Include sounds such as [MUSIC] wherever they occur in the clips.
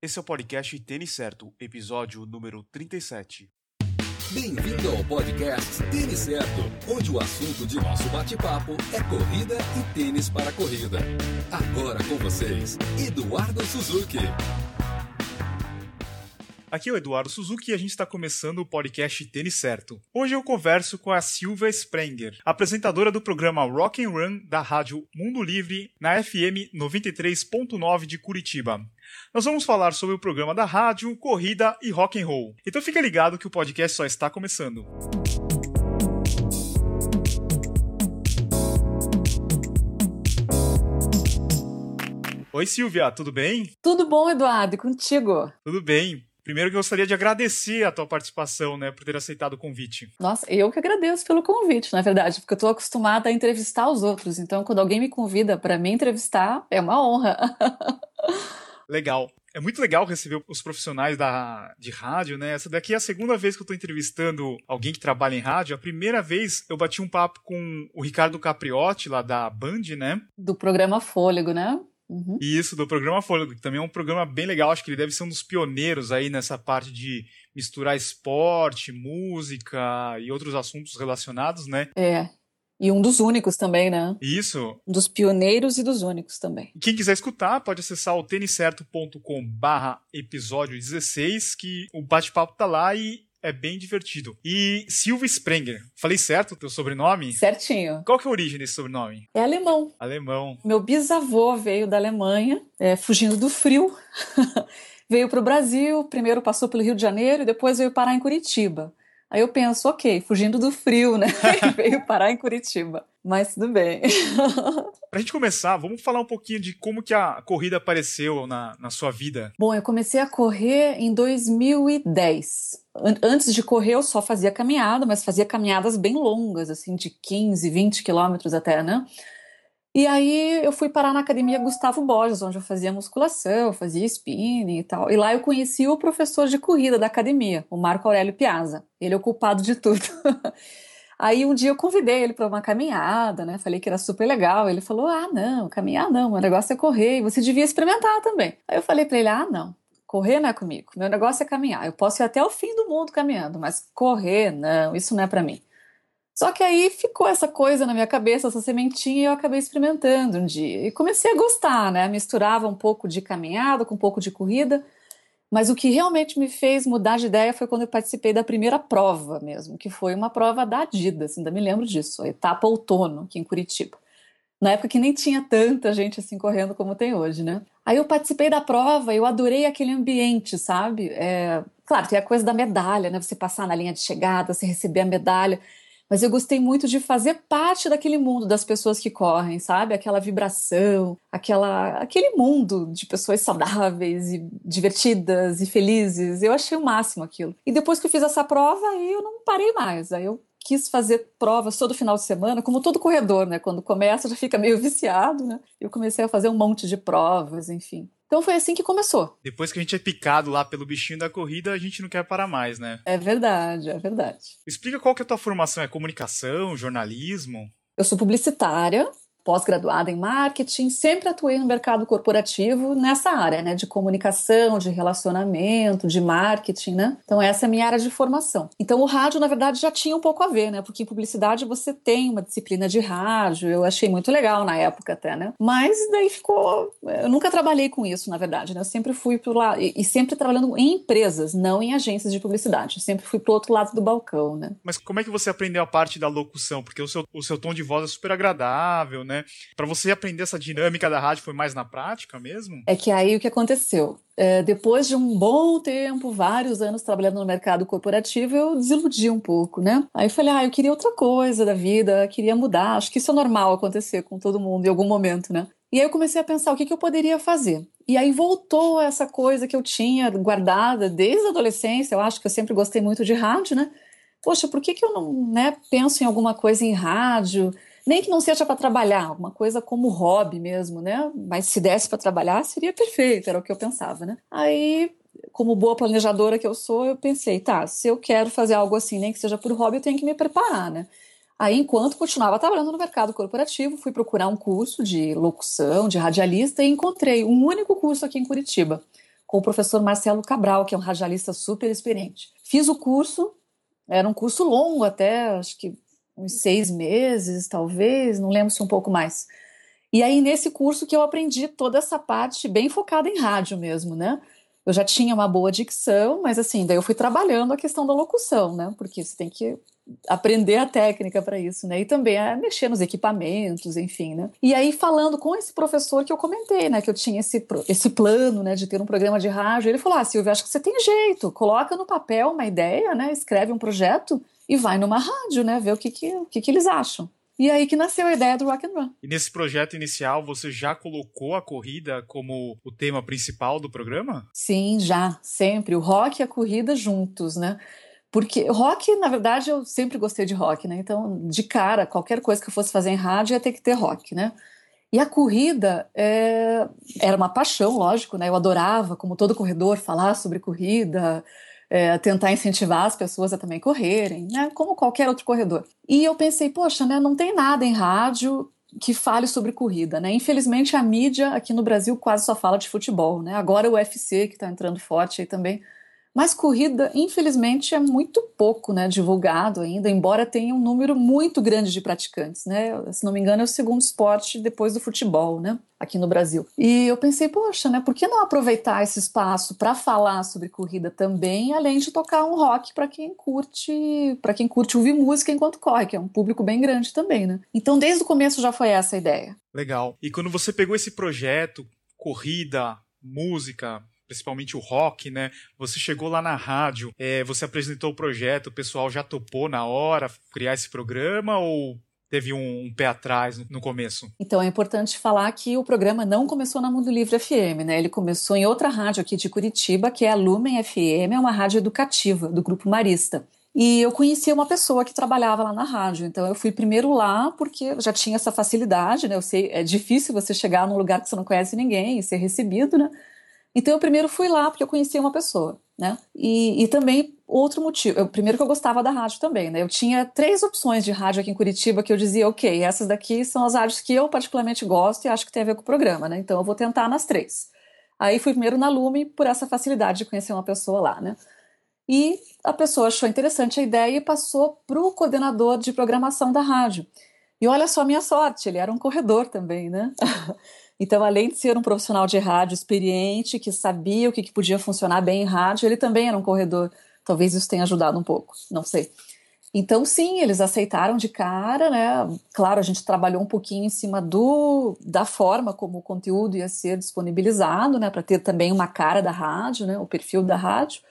Esse é o podcast Tênis Certo, episódio número 37. Bem-vindo ao podcast Tênis Certo, onde o assunto de nosso bate-papo é corrida e tênis para corrida. Agora com vocês, Eduardo Suzuki. Aqui é o Eduardo Suzuki e a gente está começando o podcast Tênis Certo. Hoje eu converso com a Silvia Sprenger, apresentadora do programa Rock and Run da rádio Mundo Livre na FM 93.9 de Curitiba. Nós vamos falar sobre o programa da rádio, corrida e rock and roll. Então fica ligado que o podcast só está começando. Oi Silvia, tudo bem? Tudo bom, Eduardo, e contigo? Tudo bem. Primeiro que eu gostaria de agradecer a tua participação, né, por ter aceitado o convite. Nossa, eu que agradeço pelo convite, na verdade, porque eu tô acostumada a entrevistar os outros. Então, quando alguém me convida para me entrevistar, é uma honra. [LAUGHS] legal. É muito legal receber os profissionais da, de rádio, né? Essa daqui é a segunda vez que eu tô entrevistando alguém que trabalha em rádio. A primeira vez eu bati um papo com o Ricardo Capriotti, lá da Band, né? Do programa Fôlego, né? Uhum. Isso, do programa Fôlego, que também é um programa bem legal. Acho que ele deve ser um dos pioneiros aí nessa parte de misturar esporte, música e outros assuntos relacionados, né? É. E um dos únicos também, né? Isso. Um dos pioneiros e dos únicos também. Quem quiser escutar, pode acessar o têniscerto.com barra episódio 16, que o bate-papo tá lá e é bem divertido. E Silvia Sprenger, falei certo o teu sobrenome? Certinho. Qual que é a origem desse sobrenome? É alemão. Alemão. Meu bisavô veio da Alemanha, é, fugindo do frio. [LAUGHS] veio para o Brasil, primeiro passou pelo Rio de Janeiro e depois veio parar em Curitiba. Aí eu penso, ok, fugindo do frio, né? [LAUGHS] veio parar em Curitiba. Mas tudo bem. [LAUGHS] Pra gente começar, vamos falar um pouquinho de como que a corrida apareceu na, na sua vida. Bom, eu comecei a correr em 2010. Antes de correr, eu só fazia caminhada, mas fazia caminhadas bem longas, assim, de 15, 20 quilômetros até, né? E aí eu fui parar na academia Gustavo Borges, onde eu fazia musculação, fazia spinning e tal. E lá eu conheci o professor de corrida da academia, o Marco Aurélio Piazza. Ele é o culpado de tudo. [LAUGHS] Aí um dia eu convidei ele para uma caminhada, né? Falei que era super legal. Ele falou: Ah, não, caminhar não, meu negócio é correr, você devia experimentar também. Aí eu falei para ele: Ah, não, correr não é comigo, meu negócio é caminhar. Eu posso ir até o fim do mundo caminhando, mas correr, não, isso não é para mim. Só que aí ficou essa coisa na minha cabeça, essa sementinha, e eu acabei experimentando um dia. E comecei a gostar, né? Misturava um pouco de caminhada com um pouco de corrida. Mas o que realmente me fez mudar de ideia foi quando eu participei da primeira prova mesmo, que foi uma prova da Adidas, ainda me lembro disso, a etapa outono aqui em Curitiba. Na época que nem tinha tanta gente assim correndo como tem hoje, né? Aí eu participei da prova, eu adorei aquele ambiente, sabe? É, claro, tem a coisa da medalha, né? Você passar na linha de chegada, você receber a medalha mas eu gostei muito de fazer parte daquele mundo das pessoas que correm, sabe? Aquela vibração, aquela, aquele mundo de pessoas saudáveis e divertidas e felizes. Eu achei o máximo aquilo. E depois que eu fiz essa prova, aí eu não parei mais. Aí eu quis fazer provas todo final de semana, como todo corredor, né? Quando começa já fica meio [LAUGHS] viciado, né? Eu comecei a fazer um monte de provas, enfim. Então foi assim que começou. Depois que a gente é picado lá pelo bichinho da corrida, a gente não quer parar mais, né? É verdade, é verdade. Explica qual que é a tua formação, é comunicação, jornalismo? Eu sou publicitária, pós-graduada em marketing, sempre atuei no mercado corporativo nessa área, né, de comunicação, de relacionamento, de marketing, né? Então essa é a minha área de formação. Então o rádio, na verdade, já tinha um pouco a ver, né? Porque em publicidade você tem uma disciplina de rádio, eu achei muito legal na época até, né? Mas daí ficou, eu nunca trabalhei com isso, na verdade, né? Eu sempre fui lá e, e sempre trabalhando em empresas, não em agências de publicidade. Eu sempre fui pro outro lado do balcão, né? Mas como é que você aprendeu a parte da locução? Porque o seu, o seu tom de voz é super agradável, né? Para você aprender essa dinâmica da rádio foi mais na prática mesmo? É que aí o que aconteceu? É, depois de um bom tempo, vários anos trabalhando no mercado corporativo, eu desiludi um pouco, né? Aí falei, ah, eu queria outra coisa da vida, queria mudar. Acho que isso é normal acontecer com todo mundo em algum momento, né? E aí eu comecei a pensar o que, que eu poderia fazer. E aí voltou essa coisa que eu tinha guardada desde a adolescência. Eu acho que eu sempre gostei muito de rádio, né? Poxa, por que, que eu não né, penso em alguma coisa em rádio? Nem que não seja para trabalhar, uma coisa como hobby mesmo, né? Mas se desse para trabalhar, seria perfeito, era o que eu pensava, né? Aí, como boa planejadora que eu sou, eu pensei, tá, se eu quero fazer algo assim, nem que seja por hobby, eu tenho que me preparar, né? Aí, enquanto continuava trabalhando no mercado corporativo, fui procurar um curso de locução, de radialista, e encontrei um único curso aqui em Curitiba, com o professor Marcelo Cabral, que é um radialista super experiente. Fiz o curso, era um curso longo até, acho que uns seis meses, talvez, não lembro se um pouco mais. E aí, nesse curso que eu aprendi toda essa parte bem focada em rádio mesmo, né? Eu já tinha uma boa dicção, mas assim, daí eu fui trabalhando a questão da locução, né? Porque você tem que aprender a técnica para isso, né? E também a mexer nos equipamentos, enfim, né? E aí falando com esse professor que eu comentei, né, que eu tinha esse esse plano, né, de ter um programa de rádio, ele falou: "Ah, Silvia, acho que você tem jeito. Coloca no papel uma ideia, né? Escreve um projeto e vai numa rádio, né, ver o que que, o que, que eles acham". E aí que nasceu a ideia do Rock and Run. E nesse projeto inicial, você já colocou a corrida como o tema principal do programa? Sim, já, sempre. O rock e a corrida juntos, né? Porque rock, na verdade, eu sempre gostei de rock, né? Então, de cara, qualquer coisa que eu fosse fazer em rádio ia ter que ter rock, né? E a corrida é... era uma paixão, lógico, né? Eu adorava, como todo corredor, falar sobre corrida, é, tentar incentivar as pessoas a também correrem, né? Como qualquer outro corredor. E eu pensei, poxa, né? Não tem nada em rádio que fale sobre corrida, né? Infelizmente a mídia aqui no Brasil quase só fala de futebol, né? Agora o UFC que está entrando forte aí também mas corrida, infelizmente, é muito pouco né, divulgado ainda, embora tenha um número muito grande de praticantes. Né? Se não me engano, é o segundo esporte depois do futebol, né? Aqui no Brasil. E eu pensei, poxa, né? Por que não aproveitar esse espaço para falar sobre corrida também, além de tocar um rock para quem curte, para quem curte ouvir música enquanto corre, que é um público bem grande também, né? Então, desde o começo já foi essa a ideia. Legal. E quando você pegou esse projeto, corrida, música, principalmente o rock, né? Você chegou lá na rádio, é, você apresentou o projeto, o pessoal já topou na hora criar esse programa ou teve um, um, pé atrás no começo? Então é importante falar que o programa não começou na Mundo Livre FM, né? Ele começou em outra rádio aqui de Curitiba, que é a Lumen FM, é uma rádio educativa do Grupo Marista. E eu conhecia uma pessoa que trabalhava lá na rádio, então eu fui primeiro lá porque já tinha essa facilidade, né? Eu sei, é difícil você chegar num lugar que você não conhece ninguém e ser recebido, né? Então eu primeiro fui lá porque eu conhecia uma pessoa, né? E, e também outro motivo, eu, primeiro que eu gostava da rádio também, né? Eu tinha três opções de rádio aqui em Curitiba que eu dizia, ok, essas daqui são as rádios que eu particularmente gosto e acho que tem a ver com o programa, né? Então eu vou tentar nas três. Aí fui primeiro na Lume por essa facilidade de conhecer uma pessoa lá, né? E a pessoa achou interessante a ideia e passou para o coordenador de programação da rádio. E olha só a minha sorte, ele era um corredor também, né? [LAUGHS] Então, além de ser um profissional de rádio experiente, que sabia o que, que podia funcionar bem em rádio, ele também era um corredor. Talvez isso tenha ajudado um pouco, não sei. Então, sim, eles aceitaram de cara, né? Claro, a gente trabalhou um pouquinho em cima do, da forma como o conteúdo ia ser disponibilizado, né? Para ter também uma cara da rádio, né? O perfil da rádio.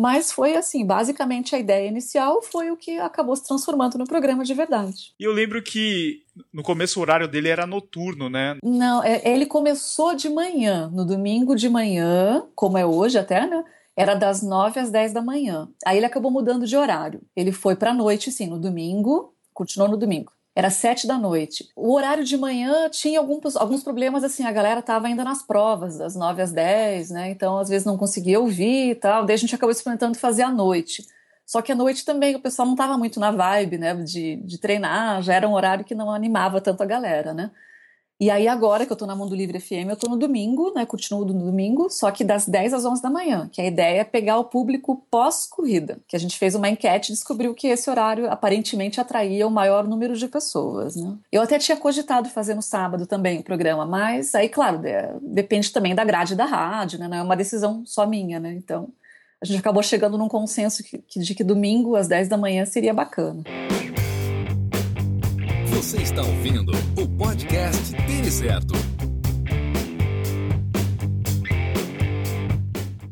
Mas foi assim, basicamente a ideia inicial foi o que acabou se transformando no programa de verdade. E eu lembro que no começo o horário dele era noturno, né? Não, é, ele começou de manhã, no domingo de manhã, como é hoje até, né? Era das 9 às 10 da manhã. Aí ele acabou mudando de horário. Ele foi para noite, sim, no domingo, continuou no domingo era sete da noite. O horário de manhã tinha alguns, alguns problemas, assim, a galera estava ainda nas provas, das nove às dez, né? Então, às vezes, não conseguia ouvir e tal. Daí a gente acabou experimentando fazer à noite. Só que à noite também o pessoal não estava muito na vibe, né, de, de treinar, já era um horário que não animava tanto a galera, né? E aí agora que eu tô na Mundo Livre FM, eu tô no domingo, né, continuo no domingo, só que das 10 às 11 da manhã, que a ideia é pegar o público pós-corrida, que a gente fez uma enquete e descobriu que esse horário aparentemente atraía o maior número de pessoas, né. Eu até tinha cogitado fazer no sábado também o programa, mas aí, claro, depende também da grade da rádio, né, não é uma decisão só minha, né, então a gente acabou chegando num consenso de que domingo às 10 da manhã seria bacana. Você está ouvindo o podcast Tênis Certo.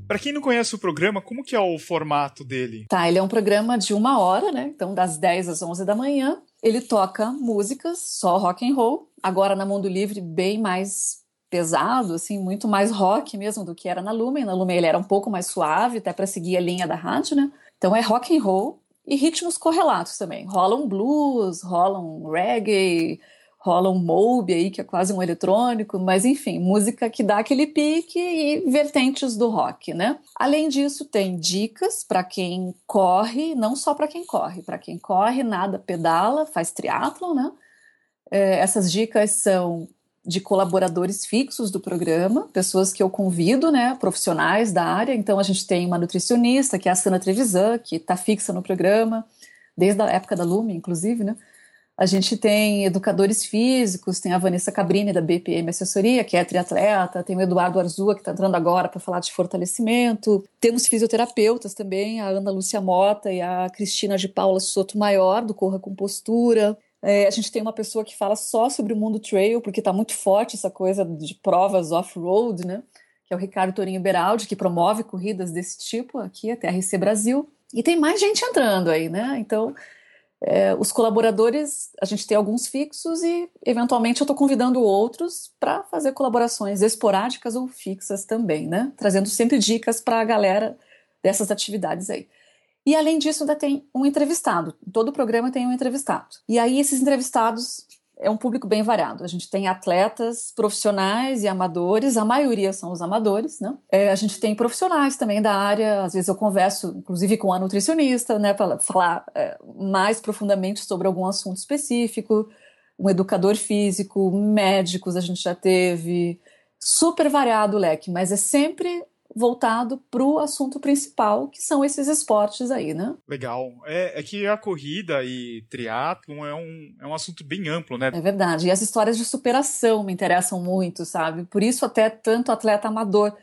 Para quem não conhece o programa, como que é o formato dele? Tá, ele é um programa de uma hora, né? Então, das 10 às 11 da manhã. Ele toca músicas, só rock and roll. Agora, na Mundo Livre, bem mais pesado, assim, muito mais rock mesmo do que era na Lumen. Na Lumen ele era um pouco mais suave, até para seguir a linha da rádio, né? Então é rock and roll e ritmos correlatos também. Rola um blues, rola um reggae, rola um mobe aí, que é quase um eletrônico, mas enfim, música que dá aquele pique e vertentes do rock, né? Além disso, tem dicas para quem corre, não só para quem corre, para quem corre, nada pedala, faz triatlon, né? É, essas dicas são de colaboradores fixos do programa, pessoas que eu convido, né, profissionais da área. Então a gente tem uma nutricionista, que é a Sana Trevisan, que está fixa no programa, desde a época da Lume, inclusive, né? A gente tem educadores físicos, tem a Vanessa Cabrini, da BPM Assessoria, que é triatleta, tem o Eduardo Arzua, que está entrando agora para falar de fortalecimento. Temos fisioterapeutas também, a Ana Lúcia Mota e a Cristina de Paula Soto Maior, do Corra com Postura. É, a gente tem uma pessoa que fala só sobre o mundo trail, porque está muito forte essa coisa de provas off-road, né? Que é o Ricardo Torinho Beraldi, que promove corridas desse tipo aqui, a TRC Brasil. E tem mais gente entrando aí, né? Então, é, os colaboradores, a gente tem alguns fixos e, eventualmente, eu estou convidando outros para fazer colaborações esporádicas ou fixas também, né? Trazendo sempre dicas para a galera dessas atividades aí. E, além disso, ainda tem um entrevistado. Todo programa tem um entrevistado. E aí, esses entrevistados é um público bem variado. A gente tem atletas profissionais e amadores, a maioria são os amadores, né? É, a gente tem profissionais também da área, às vezes eu converso, inclusive, com a nutricionista, né, para falar é, mais profundamente sobre algum assunto específico, um educador físico, médicos a gente já teve, super variado o leque, mas é sempre voltado para o assunto principal, que são esses esportes aí, né? Legal. É, é que a corrida e triatlon é um, é um assunto bem amplo, né? É verdade. E as histórias de superação me interessam muito, sabe? Por isso até tanto atleta amador.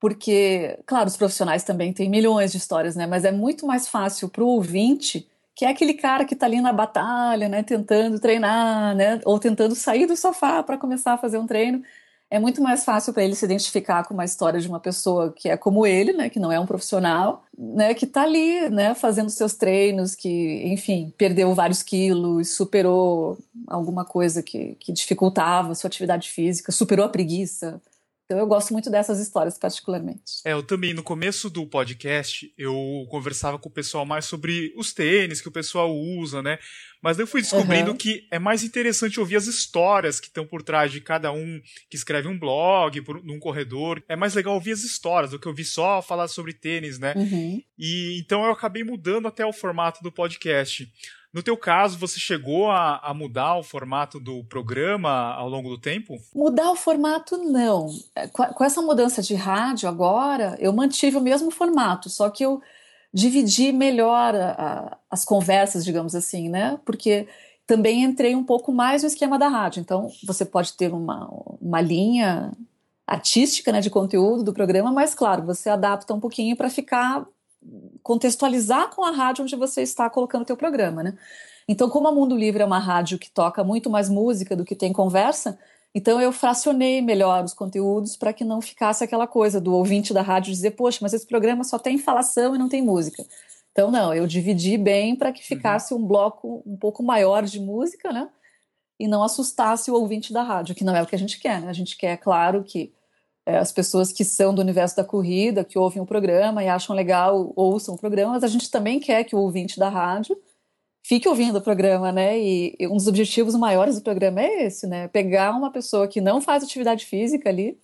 Porque, claro, os profissionais também têm milhões de histórias, né? Mas é muito mais fácil para o ouvinte que é aquele cara que está ali na batalha, né, tentando treinar, né, ou tentando sair do sofá para começar a fazer um treino, é muito mais fácil para ele se identificar com uma história de uma pessoa que é como ele, né, que não é um profissional, né, que está ali, né, fazendo seus treinos, que, enfim, perdeu vários quilos, superou alguma coisa que, que dificultava a sua atividade física, superou a preguiça, então eu gosto muito dessas histórias particularmente. É, eu também no começo do podcast eu conversava com o pessoal mais sobre os tênis que o pessoal usa, né? Mas eu fui descobrindo uhum. que é mais interessante ouvir as histórias que estão por trás de cada um que escreve um blog, por, num corredor. É mais legal ouvir as histórias do que ouvir só falar sobre tênis, né? Uhum. E então eu acabei mudando até o formato do podcast. No teu caso, você chegou a, a, mudar o formato do programa ao longo do tempo? Mudar o formato, não. É, com, com essa mudança de rádio agora, eu mantive o mesmo formato, só que eu dividi melhor a, a, as conversas, digamos assim, né? Porque também entrei um pouco mais no esquema da rádio. Então, você pode ter uma, uma linha artística né, de conteúdo do programa, mas, claro, você adapta um pouquinho para ficar contextualizar com a rádio onde você está colocando o teu programa, né? Então, como a Mundo Livre é uma rádio que toca muito mais música do que tem conversa, então eu fracionei melhor os conteúdos para que não ficasse aquela coisa do ouvinte da rádio dizer, poxa, mas esse programa só tem falação e não tem música. Então, não, eu dividi bem para que ficasse um bloco um pouco maior de música, né? E não assustasse o ouvinte da rádio, que não é o que a gente quer, né? A gente quer, claro, que as pessoas que são do universo da corrida, que ouvem o programa e acham legal, ouçam o programa, mas a gente também quer que o ouvinte da rádio fique ouvindo o programa, né? E, e um dos objetivos maiores do programa é esse, né? Pegar uma pessoa que não faz atividade física ali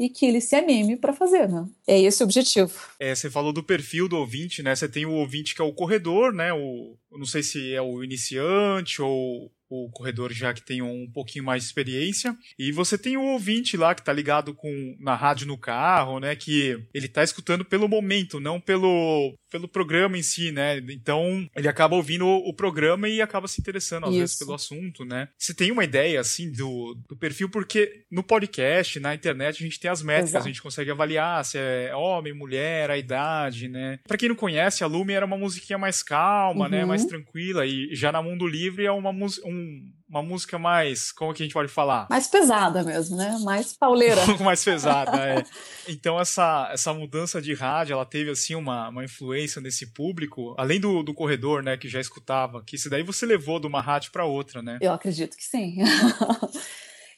e que ele se anime para fazer, né? É esse o objetivo. É, você falou do perfil do ouvinte, né? Você tem o ouvinte que é o corredor, né? O, não sei se é o iniciante ou o corredor já que tem um pouquinho mais de experiência. E você tem o ouvinte lá que tá ligado com na rádio no carro, né? Que ele tá escutando pelo momento, não pelo, pelo programa em si, né? Então ele acaba ouvindo o, o programa e acaba se interessando às Isso. vezes pelo assunto, né? Você tem uma ideia assim do, do perfil, porque no podcast, na internet, a gente tem as métricas, Exato. a gente consegue avaliar se é homem, mulher, a idade, né? Pra quem não conhece, a Lume era uma musiquinha mais calma, né? uhum. né? Mais tranquila. E já na Mundo Livre é uma um uma música mais, como que a gente pode falar? Mais pesada mesmo, né? Mais pauleira. [LAUGHS] mais pesada, é. [LAUGHS] Então essa, essa mudança de rádio, ela teve assim uma, uma influência nesse público, além do, do corredor, né, que já escutava, que isso daí você levou de uma rádio para outra, né? Eu acredito que sim. [LAUGHS]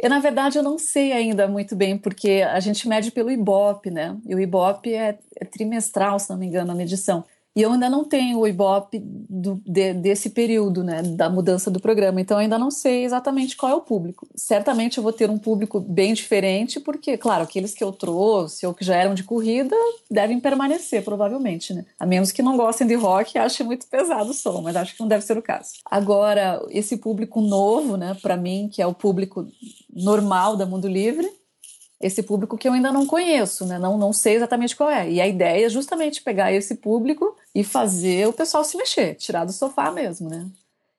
Eu, na verdade, eu não sei ainda muito bem, porque a gente mede pelo Ibope, né? E o Ibope é, é trimestral, se não me engano, a medição. E eu ainda não tenho o Ibope do, de, desse período, né, da mudança do programa. Então, eu ainda não sei exatamente qual é o público. Certamente eu vou ter um público bem diferente, porque, claro, aqueles que eu trouxe ou que já eram de corrida devem permanecer, provavelmente, né? A menos que não gostem de rock e achem muito pesado o som, mas acho que não deve ser o caso. Agora, esse público novo, né, para mim, que é o público normal da Mundo Livre, esse público que eu ainda não conheço, né? não, não sei exatamente qual é. E a ideia é justamente pegar esse público e fazer o pessoal se mexer, tirar do sofá mesmo, né?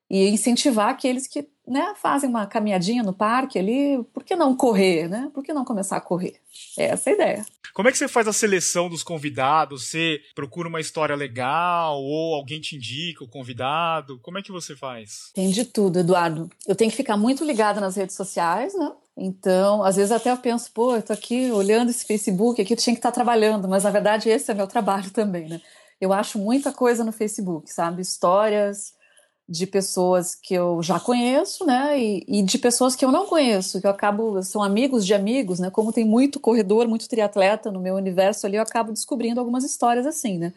E incentivar aqueles que né, fazem uma caminhadinha no parque ali, por que não correr, né? Por que não começar a correr? É essa a ideia. Como é que você faz a seleção dos convidados? Você procura uma história legal ou alguém te indica o convidado? Como é que você faz? Tem de tudo, Eduardo. Eu tenho que ficar muito ligada nas redes sociais, né? Então, às vezes até eu penso, pô, eu tô aqui olhando esse Facebook, aqui eu tinha que estar trabalhando, mas na verdade esse é meu trabalho [LAUGHS] também, né? Eu acho muita coisa no Facebook, sabe? Histórias de pessoas que eu já conheço, né? E, e, de pessoas que eu não conheço, que eu acabo, são amigos de amigos, né? Como tem muito corredor, muito triatleta no meu universo ali, eu acabo descobrindo algumas histórias assim, né?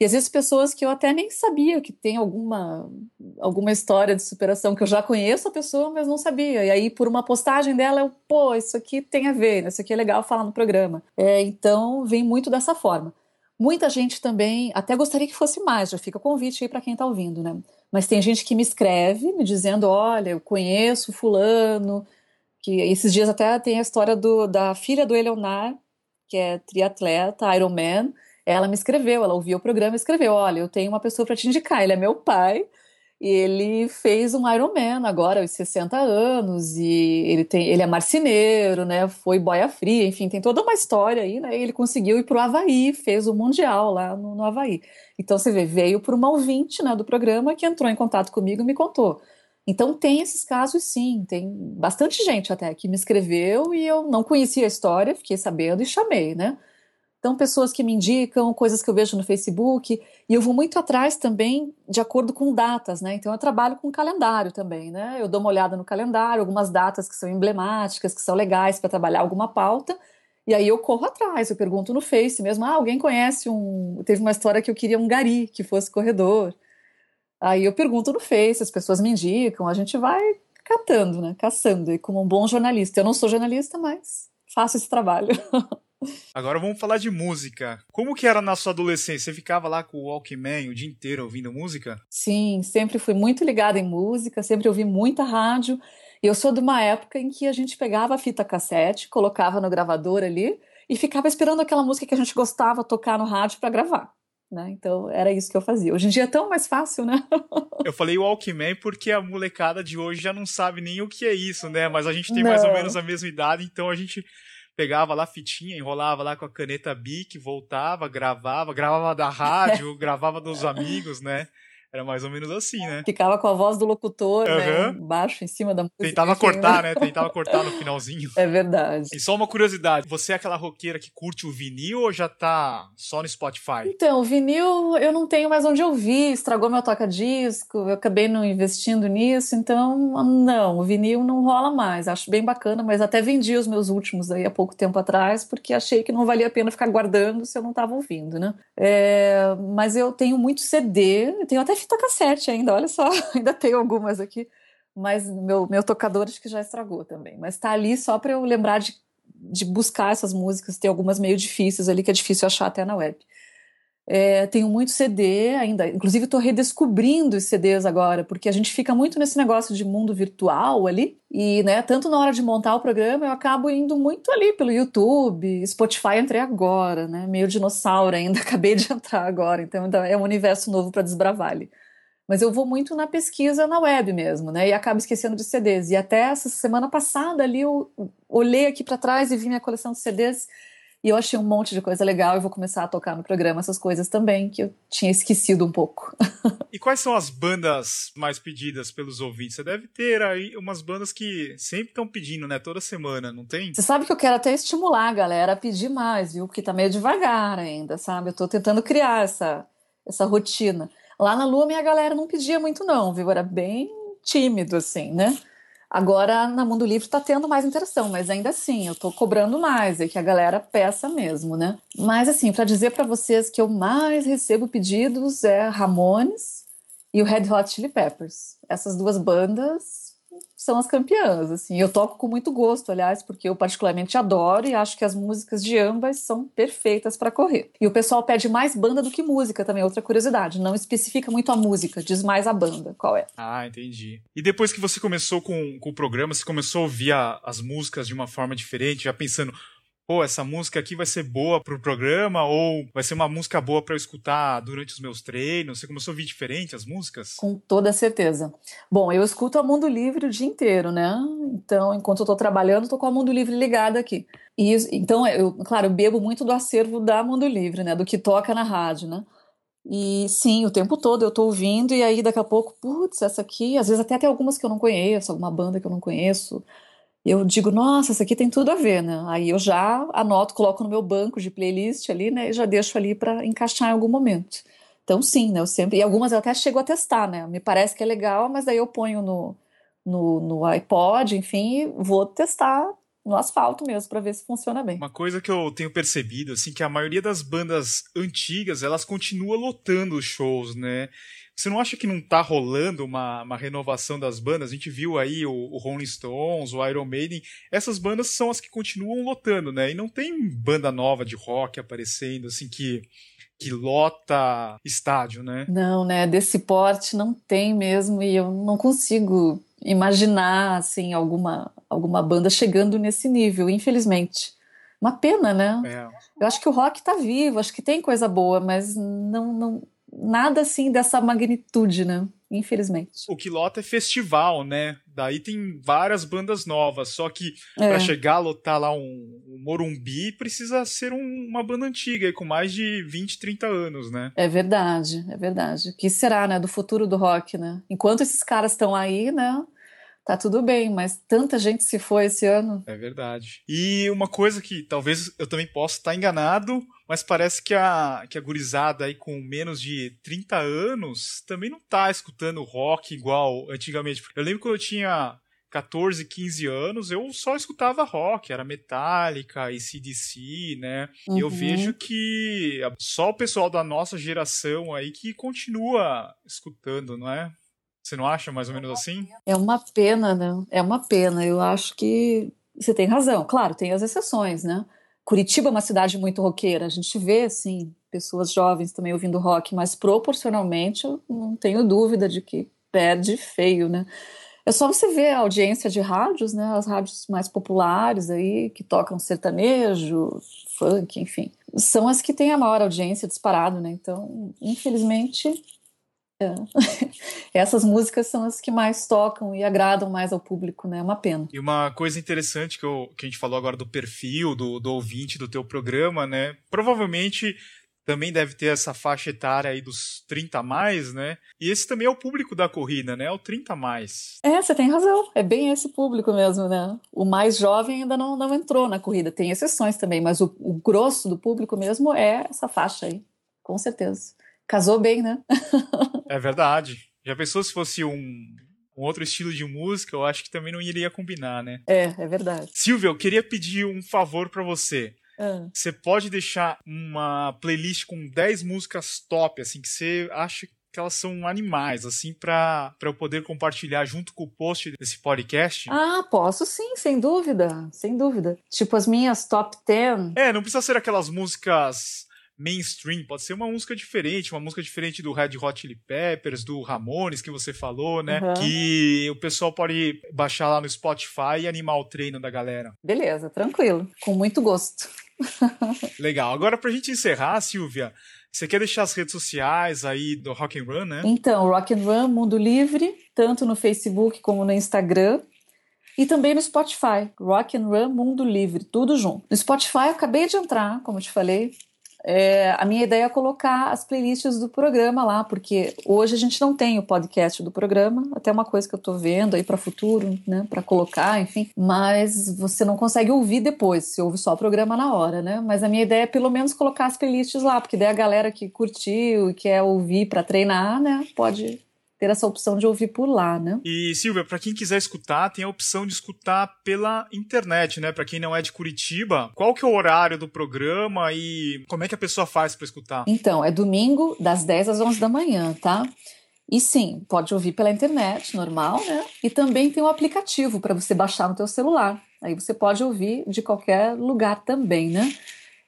E às vezes pessoas que eu até nem sabia que tem alguma, alguma história de superação, que eu já conheço a pessoa, mas não sabia. E aí, por uma postagem dela, eu, pô, isso aqui tem a ver, né? isso aqui é legal falar no programa. É, então, vem muito dessa forma. Muita gente também, até gostaria que fosse mais, já fica o convite aí para quem está ouvindo, né? Mas tem gente que me escreve, me dizendo: olha, eu conheço Fulano, que esses dias até tem a história do, da filha do Eleonar, que é triatleta, Ironman ela me escreveu, ela ouviu o programa e escreveu: Olha, eu tenho uma pessoa para te indicar, ele é meu pai. E ele fez um Ironman agora, aos 60 anos, e ele, tem, ele é marceneiro, né? Foi boia fria, enfim, tem toda uma história aí, né? E ele conseguiu ir para o Havaí, fez o Mundial lá no, no Havaí. Então você vê, veio por uma ouvinte né, do programa que entrou em contato comigo e me contou. Então tem esses casos sim, tem bastante gente até que me escreveu e eu não conhecia a história, fiquei sabendo e chamei, né? Então, pessoas que me indicam, coisas que eu vejo no Facebook, e eu vou muito atrás também de acordo com datas, né? Então, eu trabalho com calendário também, né? Eu dou uma olhada no calendário, algumas datas que são emblemáticas, que são legais para trabalhar alguma pauta, e aí eu corro atrás, eu pergunto no Face mesmo, ah, alguém conhece um... Teve uma história que eu queria um gari que fosse corredor. Aí eu pergunto no Face, as pessoas me indicam, a gente vai catando, né? Caçando, e como um bom jornalista. Eu não sou jornalista, mas faço esse trabalho. [LAUGHS] Agora vamos falar de música. Como que era na sua adolescência? Você ficava lá com o Walkman o dia inteiro ouvindo música? Sim, sempre fui muito ligada em música, sempre ouvi muita rádio. Eu sou de uma época em que a gente pegava a fita cassete, colocava no gravador ali e ficava esperando aquela música que a gente gostava tocar no rádio para gravar. Né? Então era isso que eu fazia. Hoje em dia é tão mais fácil, né? [LAUGHS] eu falei Walkman porque a molecada de hoje já não sabe nem o que é isso, né? Mas a gente tem não. mais ou menos a mesma idade, então a gente pegava lá fitinha, enrolava lá com a caneta Bic, voltava, gravava, gravava da rádio, [LAUGHS] gravava dos amigos, né? Era mais ou menos assim, né? Ficava com a voz do locutor, uhum. né? Baixo em cima da música. Tentava cortar, né? Tentava cortar no finalzinho. [LAUGHS] É verdade. E só uma curiosidade: você é aquela roqueira que curte o vinil ou já tá só no Spotify? Então, o vinil eu não tenho mais onde ouvir, estragou meu toca-disco, eu acabei não investindo nisso, então não, o vinil não rola mais. Acho bem bacana, mas até vendi os meus últimos aí há pouco tempo atrás, porque achei que não valia a pena ficar guardando se eu não tava ouvindo, né? É, mas eu tenho muito CD, eu tenho até fita cassete ainda, olha só, [LAUGHS] ainda tenho algumas aqui, mas meu, meu tocador acho que já estragou também. Mas tá ali só para eu lembrar de, de buscar essas músicas, tem algumas meio difíceis ali que é difícil achar até na web. É, tenho muito CD ainda, inclusive estou redescobrindo os CDs agora, porque a gente fica muito nesse negócio de mundo virtual ali, e né, tanto na hora de montar o programa eu acabo indo muito ali pelo YouTube, Spotify entrei agora, né, meio dinossauro ainda, [LAUGHS] acabei de entrar agora, então é um universo novo para desbravar ali. Mas eu vou muito na pesquisa na web mesmo, né, e acabo esquecendo de CDs. E até essa semana passada ali eu olhei aqui para trás e vi minha coleção de CDs e eu achei um monte de coisa legal e vou começar a tocar no programa essas coisas também, que eu tinha esquecido um pouco. e quais são as bandas mais pedidas pelos ouvintes? Você deve ter aí umas bandas que sempre estão pedindo, né? Toda semana, não tem? Você sabe que eu quero até estimular a galera a pedir mais, viu? Porque tá meio devagar ainda, sabe? Eu tô tentando criar essa, essa rotina. Lá na Lua, minha galera não pedia muito, não, viu? Era bem tímido, assim, né? Agora, na Mundo Livre está tendo mais interação, mas ainda assim, eu estou cobrando mais, é que a galera peça mesmo, né? Mas assim, para dizer para vocês que eu mais recebo pedidos é Ramones e o Red Hot Chili Peppers. Essas duas bandas são as campeãs, assim. Eu toco com muito gosto, aliás, porque eu particularmente adoro e acho que as músicas de ambas são perfeitas para correr. E o pessoal pede mais banda do que música também, outra curiosidade. Não especifica muito a música, diz mais a banda, qual é. Ah, entendi. E depois que você começou com, com o programa, você começou a ouvir a, as músicas de uma forma diferente, já pensando, pô, essa música aqui vai ser boa pro programa ou vai ser uma música boa para eu escutar durante os meus treinos? Você começou a ouvir diferente as músicas? Com toda certeza. Bom, eu escuto a Mundo Livre o dia inteiro, né? Então, enquanto eu tô trabalhando, tô com a Mundo Livre ligada aqui. E então, eu, claro, eu bebo muito do acervo da Mundo Livre, né? Do que toca na rádio, né? E sim, o tempo todo eu tô ouvindo, e aí daqui a pouco, putz, essa aqui, às vezes até tem algumas que eu não conheço, alguma banda que eu não conheço eu digo, nossa, isso aqui tem tudo a ver, né? Aí eu já anoto, coloco no meu banco de playlist ali, né? E já deixo ali para encaixar em algum momento. Então, sim, né? Eu sempre. E algumas eu até chego a testar, né? Me parece que é legal, mas daí eu ponho no, no, no iPod, enfim, e vou testar no asfalto mesmo para ver se funciona bem. Uma coisa que eu tenho percebido, assim, que a maioria das bandas antigas, elas continuam lotando os shows, né? Você não acha que não tá rolando uma, uma renovação das bandas? A gente viu aí o, o, Rolling Stones, o Iron Maiden. Essas bandas são as que continuam lotando, né? E não tem banda nova de rock aparecendo, assim, que, que lota estádio, né? Não, né? Desse porte não tem mesmo. E eu não consigo imaginar, assim, alguma, alguma banda chegando nesse nível, infelizmente. Uma pena, né? É. Eu acho que o rock tá vivo, acho que tem coisa boa, mas não, não nada assim dessa magnitude, né? Infelizmente. O que lota é festival, né? Daí tem várias bandas novas, só que é. para chegar a lotar lá um, um Morumbi precisa ser um, uma banda antiga, com mais de 20, 30 anos, né? É verdade, é verdade. O que será, né, do futuro do rock, né? Enquanto esses caras estão aí, né? tá tudo bem, mas tanta gente se foi esse ano. É verdade. E uma coisa que talvez eu também possa estar enganado, mas parece que a, que a gurizada aí com menos de 30 anos também não tá escutando rock igual antigamente. Eu lembro quando eu tinha 14, 15 anos, eu só escutava rock, era Metallica, ACDC, né? Uhum. E eu uhum. vejo que só o pessoal da nossa geração aí que continua escutando, não é? Você não acha mais ou menos assim? É uma pena, né? É uma pena. Eu acho que você tem razão. Claro, tem as exceções, né? Curitiba é uma cidade muito roqueira. A gente vê, assim, pessoas jovens também ouvindo rock, mas proporcionalmente eu não tenho dúvida de que perde feio, né? É só você ver a audiência de rádios, né? As rádios mais populares aí, que tocam sertanejo, funk, enfim. São as que têm a maior audiência disparado, né? Então, infelizmente, é. [LAUGHS] Essas músicas são as que mais tocam e agradam mais ao público, né? É uma pena. E uma coisa interessante que, eu, que a gente falou agora do perfil do, do ouvinte do teu programa, né? Provavelmente também deve ter essa faixa etária aí dos 30 a mais, né? E esse também é o público da corrida, né? É o 30 a mais. É, você tem razão. É bem esse público mesmo, né? O mais jovem ainda não, não entrou na corrida. Tem exceções também, mas o, o grosso do público mesmo é essa faixa aí, com certeza. Casou bem, né? é verdade. Já pensou se fosse um, um outro estilo de música, eu acho que também não iria combinar, né? É, é verdade. Silvia, eu queria pedir um favor para você. Ah. Você pode deixar uma playlist com 10 músicas top, assim, que você acha que elas são animais, assim, para eu poder compartilhar junto com o post desse podcast? Ah, posso sim, sem dúvida, sem dúvida. Tipo as minhas top 10. É, não precisa ser aquelas músicas mainstream, pode ser uma música diferente, uma música diferente do Red Hot Chili Peppers, do Ramones que você falou, né? Uhum. Que o pessoal pode baixar lá no Spotify e animar o treino da galera. Beleza, tranquilo, com muito gosto. [LAUGHS] Legal. Agora pra gente encerrar, Silvia, você quer deixar as redes sociais aí do Rock and Run, né? Então, Rock and Run Mundo Livre, tanto no Facebook como no Instagram. E também no Spotify, Rock and Run Mundo Livre, tudo junto. No Spotify eu acabei de entrar, como eu te falei, é, a minha ideia é colocar as playlists do programa lá, porque hoje a gente não tem o podcast do programa, até uma coisa que eu estou vendo aí para futuro, né, para colocar, enfim, mas você não consegue ouvir depois, você ouve só o programa na hora, né? Mas a minha ideia é pelo menos colocar as playlists lá, porque daí a galera que curtiu e quer ouvir para treinar, né, pode ter essa opção de ouvir por lá, né? E Silvia, para quem quiser escutar, tem a opção de escutar pela internet, né? Para quem não é de Curitiba, qual que é o horário do programa e como é que a pessoa faz para escutar? Então, é domingo das 10 às 11 da manhã, tá? E sim, pode ouvir pela internet, normal, né? E também tem um aplicativo para você baixar no teu celular. Aí você pode ouvir de qualquer lugar também, né?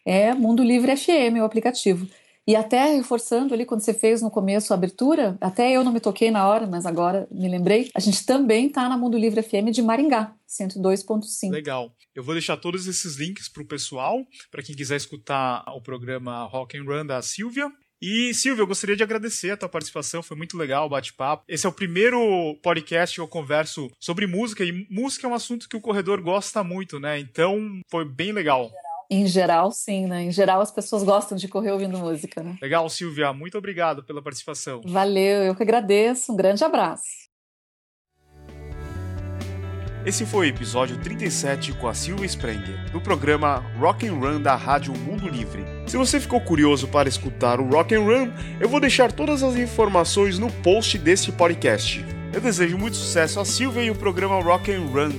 É Mundo Livre FM o aplicativo. E até reforçando ali, quando você fez no começo a abertura, até eu não me toquei na hora, mas agora me lembrei, a gente também está na Mundo Livre FM de Maringá, 102.5. Legal. Eu vou deixar todos esses links para o pessoal, para quem quiser escutar o programa Rock and Run da Silvia. E, Silvia, eu gostaria de agradecer a tua participação, foi muito legal o bate-papo. Esse é o primeiro podcast que eu converso sobre música, e música é um assunto que o corredor gosta muito, né? Então, foi bem legal. Em geral, sim, né? Em geral, as pessoas gostam de correr ouvindo música, né? Legal, Silvia. Muito obrigado pela participação. Valeu, eu que agradeço. Um grande abraço. Esse foi o episódio 37 com a Silvia Sprenger, do programa Rock and Run da Rádio Mundo Livre. Se você ficou curioso para escutar o Rock and Run, eu vou deixar todas as informações no post deste podcast. Eu desejo muito sucesso a Silvia e o programa Rock and Run.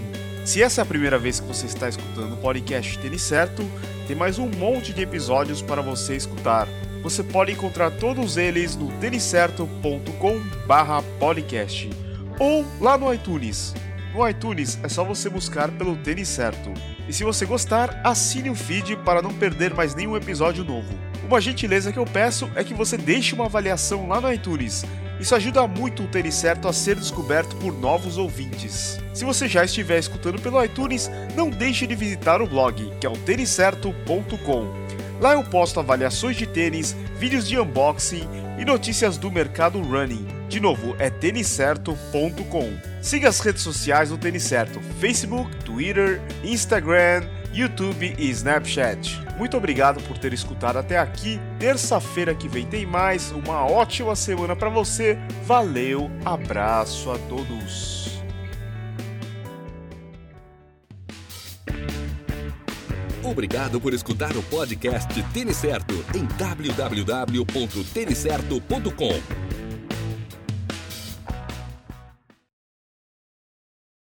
Se essa é a primeira vez que você está escutando o podcast Tênis Certo, tem mais um monte de episódios para você escutar. Você pode encontrar todos eles no têniscerto.com/podcast ou lá no iTunes. No iTunes é só você buscar pelo Tênis Certo. E se você gostar, assine o feed para não perder mais nenhum episódio novo. Uma gentileza que eu peço é que você deixe uma avaliação lá no iTunes isso ajuda muito o Tênis Certo a ser descoberto por novos ouvintes. Se você já estiver escutando pelo iTunes, não deixe de visitar o blog, que é o têniscerto.com. Lá eu posto avaliações de tênis, vídeos de unboxing e notícias do mercado running. De novo, é têniscerto.com. Siga as redes sociais do Tênis Certo: Facebook, Twitter, Instagram, YouTube e Snapchat. Muito obrigado por ter escutado até aqui. Terça-feira que vem tem mais. Uma ótima semana para você. Valeu, abraço a todos. Obrigado por escutar o podcast Tênis Certo em www.tenicerto.com.